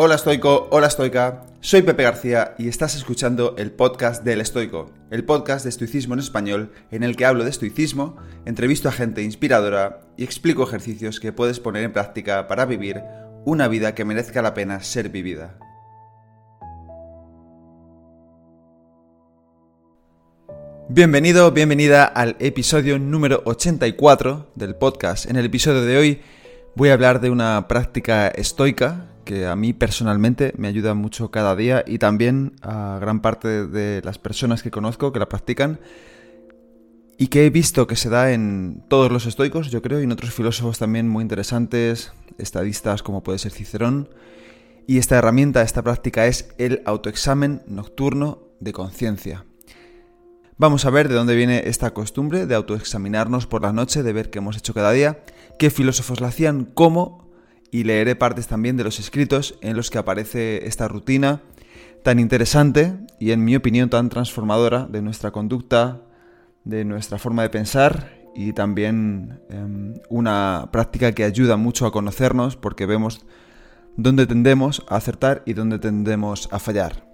Hola estoico, hola estoica, soy Pepe García y estás escuchando el podcast del estoico, el podcast de estoicismo en español en el que hablo de estoicismo, entrevisto a gente inspiradora y explico ejercicios que puedes poner en práctica para vivir una vida que merezca la pena ser vivida. Bienvenido, bienvenida al episodio número 84 del podcast. En el episodio de hoy voy a hablar de una práctica estoica que a mí personalmente me ayuda mucho cada día y también a gran parte de las personas que conozco que la practican y que he visto que se da en todos los estoicos, yo creo, y en otros filósofos también muy interesantes, estadistas como puede ser Cicerón. Y esta herramienta, esta práctica es el autoexamen nocturno de conciencia. Vamos a ver de dónde viene esta costumbre de autoexaminarnos por la noche, de ver qué hemos hecho cada día, qué filósofos la hacían, cómo y leeré partes también de los escritos en los que aparece esta rutina tan interesante y en mi opinión tan transformadora de nuestra conducta, de nuestra forma de pensar y también em, una práctica que ayuda mucho a conocernos porque vemos dónde tendemos a acertar y dónde tendemos a fallar.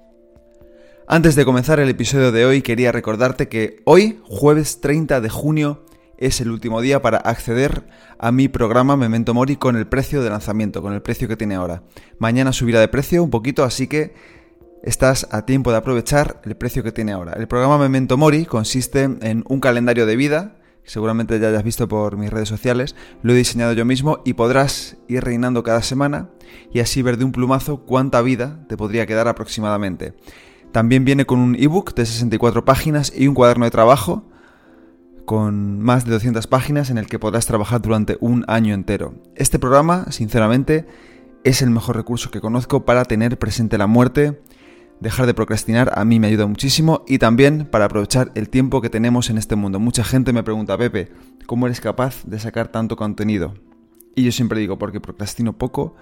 Antes de comenzar el episodio de hoy quería recordarte que hoy, jueves 30 de junio, es el último día para acceder a mi programa Memento Mori con el precio de lanzamiento, con el precio que tiene ahora. Mañana subirá de precio un poquito, así que estás a tiempo de aprovechar el precio que tiene ahora. El programa Memento Mori consiste en un calendario de vida, seguramente ya hayas visto por mis redes sociales, lo he diseñado yo mismo y podrás ir reinando cada semana y así ver de un plumazo cuánta vida te podría quedar aproximadamente. También viene con un ebook de 64 páginas y un cuaderno de trabajo con más de 200 páginas en el que podrás trabajar durante un año entero. Este programa, sinceramente, es el mejor recurso que conozco para tener presente la muerte, dejar de procrastinar a mí me ayuda muchísimo y también para aprovechar el tiempo que tenemos en este mundo. Mucha gente me pregunta, Pepe, ¿cómo eres capaz de sacar tanto contenido? Y yo siempre digo, porque procrastino poco,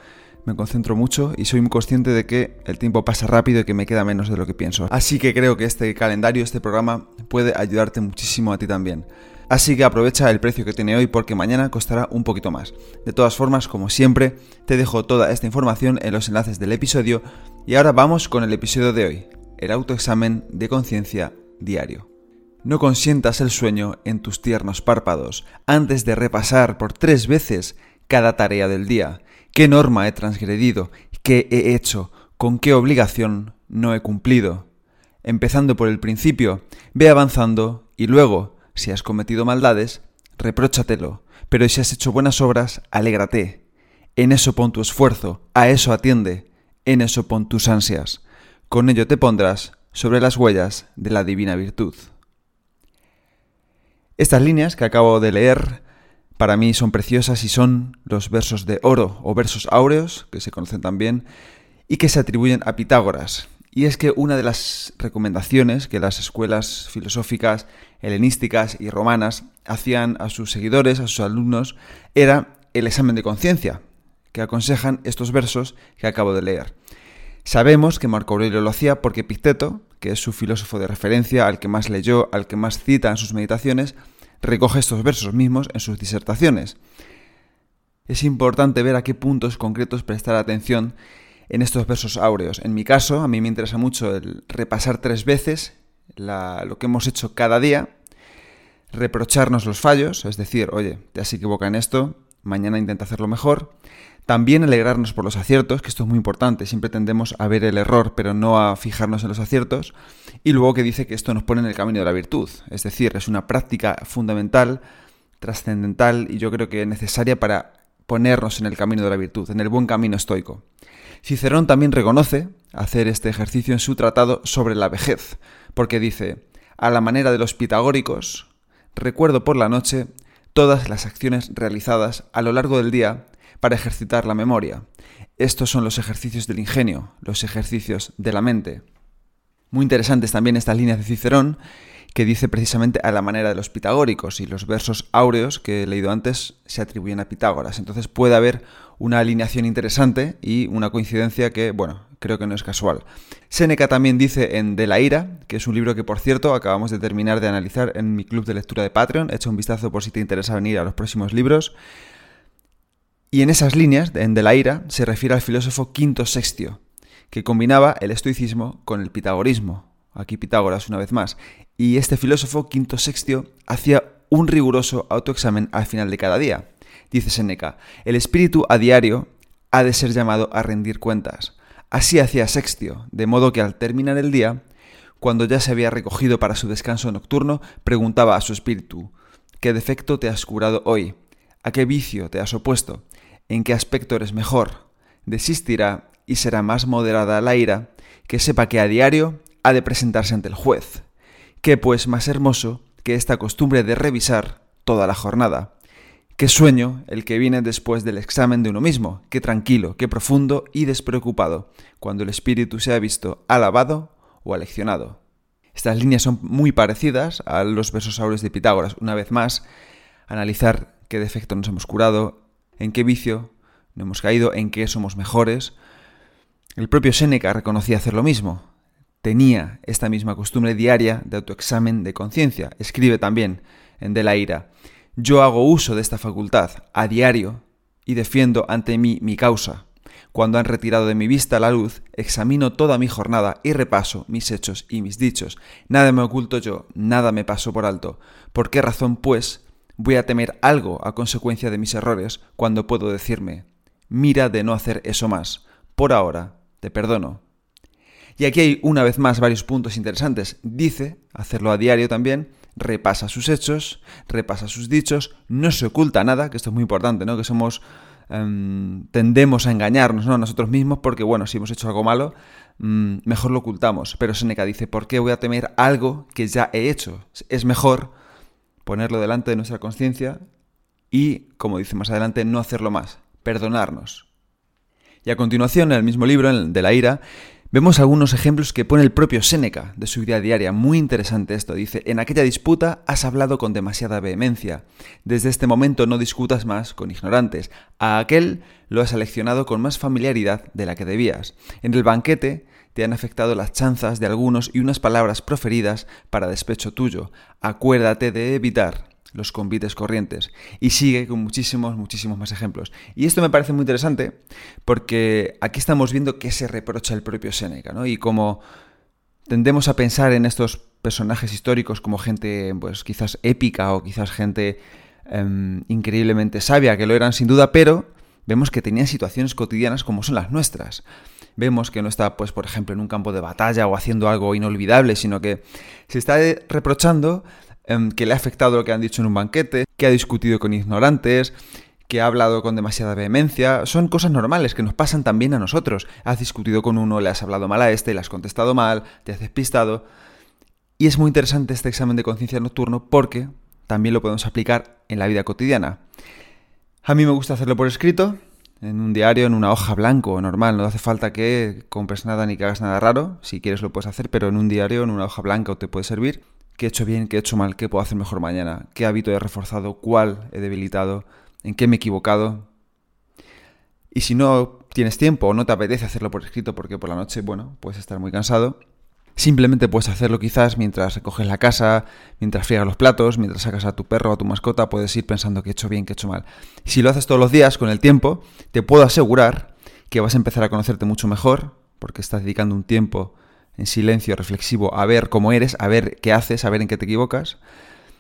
me concentro mucho y soy muy consciente de que el tiempo pasa rápido y que me queda menos de lo que pienso. Así que creo que este calendario, este programa, puede ayudarte muchísimo a ti también. Así que aprovecha el precio que tiene hoy porque mañana costará un poquito más. De todas formas, como siempre, te dejo toda esta información en los enlaces del episodio y ahora vamos con el episodio de hoy, el autoexamen de conciencia diario. No consientas el sueño en tus tiernos párpados antes de repasar por tres veces cada tarea del día ¿Qué norma he transgredido? ¿Qué he hecho? ¿Con qué obligación no he cumplido? Empezando por el principio, ve avanzando y luego, si has cometido maldades, repróchatelo, pero si has hecho buenas obras, alégrate. En eso pon tu esfuerzo, a eso atiende, en eso pon tus ansias. Con ello te pondrás sobre las huellas de la divina virtud. Estas líneas que acabo de leer para mí son preciosas y son los versos de oro o versos áureos, que se conocen también, y que se atribuyen a Pitágoras. Y es que una de las recomendaciones que las escuelas filosóficas helenísticas y romanas hacían a sus seguidores, a sus alumnos, era el examen de conciencia, que aconsejan estos versos que acabo de leer. Sabemos que Marco Aurelio lo hacía porque Epicteto, que es su filósofo de referencia, al que más leyó, al que más cita en sus meditaciones, recoge estos versos mismos en sus disertaciones. Es importante ver a qué puntos concretos prestar atención en estos versos áureos. En mi caso, a mí me interesa mucho el repasar tres veces lo que hemos hecho cada día, reprocharnos los fallos, es decir, oye, te has equivocado en esto, mañana intenta hacerlo mejor, también alegrarnos por los aciertos, que esto es muy importante, siempre tendemos a ver el error, pero no a fijarnos en los aciertos. Y luego que dice que esto nos pone en el camino de la virtud, es decir, es una práctica fundamental, trascendental y yo creo que necesaria para ponernos en el camino de la virtud, en el buen camino estoico. Cicerón también reconoce hacer este ejercicio en su tratado sobre la vejez, porque dice, a la manera de los pitagóricos, recuerdo por la noche todas las acciones realizadas a lo largo del día para ejercitar la memoria. Estos son los ejercicios del ingenio, los ejercicios de la mente. Muy interesantes también estas líneas de Cicerón, que dice precisamente a la manera de los pitagóricos, y los versos áureos que he leído antes se atribuyen a Pitágoras. Entonces puede haber una alineación interesante y una coincidencia que, bueno, creo que no es casual. Séneca también dice en De la ira, que es un libro que por cierto acabamos de terminar de analizar en mi club de lectura de Patreon, echa un vistazo por si te interesa venir a los próximos libros. Y en esas líneas, en De la ira, se refiere al filósofo Quinto Sextio, que combinaba el estoicismo con el pitagorismo. Aquí Pitágoras una vez más. Y este filósofo Quinto Sextio hacía un riguroso autoexamen al final de cada día. Dice Seneca, el espíritu a diario ha de ser llamado a rendir cuentas. Así hacía Sextio, de modo que al terminar el día, cuando ya se había recogido para su descanso nocturno, preguntaba a su espíritu, ¿qué defecto te has curado hoy? ¿A qué vicio te has opuesto? ¿En qué aspecto eres mejor? Desistirá y será más moderada la ira, que sepa que a diario ha de presentarse ante el juez. ¿Qué pues más hermoso que esta costumbre de revisar toda la jornada? Qué sueño el que viene después del examen de uno mismo, qué tranquilo, qué profundo y despreocupado, cuando el espíritu se ha visto alabado o aleccionado. Estas líneas son muy parecidas a los versos aureos de Pitágoras. Una vez más, analizar qué defecto nos hemos curado, en qué vicio no hemos caído, en qué somos mejores. El propio Séneca reconocía hacer lo mismo. Tenía esta misma costumbre diaria de autoexamen de conciencia. Escribe también en De la Ira. Yo hago uso de esta facultad a diario y defiendo ante mí mi causa. Cuando han retirado de mi vista la luz, examino toda mi jornada y repaso mis hechos y mis dichos. Nada me oculto yo, nada me paso por alto. ¿Por qué razón, pues, voy a temer algo a consecuencia de mis errores cuando puedo decirme, mira de no hacer eso más, por ahora te perdono? Y aquí hay una vez más varios puntos interesantes. Dice, hacerlo a diario también, repasa sus hechos, repasa sus dichos, no se oculta nada, que esto es muy importante, ¿no? Que somos em, tendemos a engañarnos ¿no? a nosotros mismos porque, bueno, si hemos hecho algo malo, mm, mejor lo ocultamos. Pero Seneca dice, ¿por qué voy a temer algo que ya he hecho? Es mejor ponerlo delante de nuestra conciencia y, como dice más adelante, no hacerlo más, perdonarnos. Y a continuación, en el mismo libro, el de la ira, Vemos algunos ejemplos que pone el propio Séneca de su vida diaria. Muy interesante esto. Dice, en aquella disputa has hablado con demasiada vehemencia. Desde este momento no discutas más con ignorantes. A aquel lo has seleccionado con más familiaridad de la que debías. En el banquete te han afectado las chanzas de algunos y unas palabras proferidas para despecho tuyo. Acuérdate de evitar los convites corrientes. Y sigue con muchísimos, muchísimos más ejemplos. Y esto me parece muy interesante porque aquí estamos viendo qué se reprocha el propio Séneca, ¿no? Y como tendemos a pensar en estos personajes históricos como gente, pues quizás épica o quizás gente em, increíblemente sabia, que lo eran sin duda, pero vemos que tenían situaciones cotidianas como son las nuestras. Vemos que no está, pues, por ejemplo, en un campo de batalla o haciendo algo inolvidable, sino que se está reprochando Em, que le ha afectado lo que han dicho en un banquete, que ha discutido con ignorantes, que ha hablado con demasiada vehemencia. Son cosas normales que nos pasan también a nosotros. Has discutido con uno, le has hablado mal a este, le has contestado mal, te has despistado. Y es muy interesante este examen de conciencia nocturno porque también lo podemos aplicar en la vida cotidiana. A mí me gusta hacerlo por escrito, en un diario, en una hoja blanco, normal. No hace falta que compres nada ni que hagas nada raro. Si quieres lo puedes hacer, pero en un diario, en una hoja blanca, te puede servir qué he hecho bien, qué he hecho mal, qué puedo hacer mejor mañana, qué hábito he reforzado, cuál he debilitado, en qué me he equivocado. Y si no tienes tiempo o no te apetece hacerlo por escrito porque por la noche, bueno, puedes estar muy cansado, simplemente puedes hacerlo quizás mientras recoges la casa, mientras friegas los platos, mientras sacas a tu perro o a tu mascota, puedes ir pensando que he hecho bien, que he hecho mal. Si lo haces todos los días con el tiempo, te puedo asegurar que vas a empezar a conocerte mucho mejor porque estás dedicando un tiempo en silencio, reflexivo, a ver cómo eres, a ver qué haces, a ver en qué te equivocas.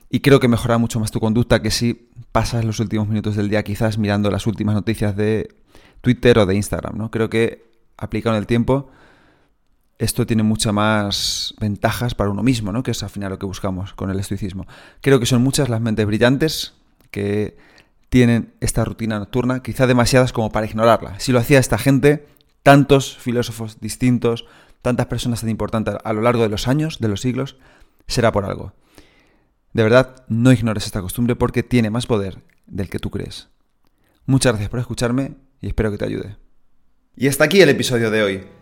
Y creo que mejora mucho más tu conducta que si pasas los últimos minutos del día quizás mirando las últimas noticias de Twitter o de Instagram. ¿no? Creo que aplicado en el tiempo, esto tiene muchas más ventajas para uno mismo, ¿no? que es al final lo que buscamos con el estoicismo. Creo que son muchas las mentes brillantes que tienen esta rutina nocturna, quizá demasiadas como para ignorarla. Si lo hacía esta gente, tantos filósofos distintos, tantas personas tan importantes a lo largo de los años, de los siglos, será por algo. De verdad, no ignores esta costumbre porque tiene más poder del que tú crees. Muchas gracias por escucharme y espero que te ayude. Y hasta aquí el episodio de hoy.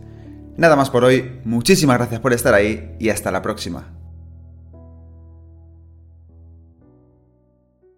Nada más por hoy, muchísimas gracias por estar ahí y hasta la próxima.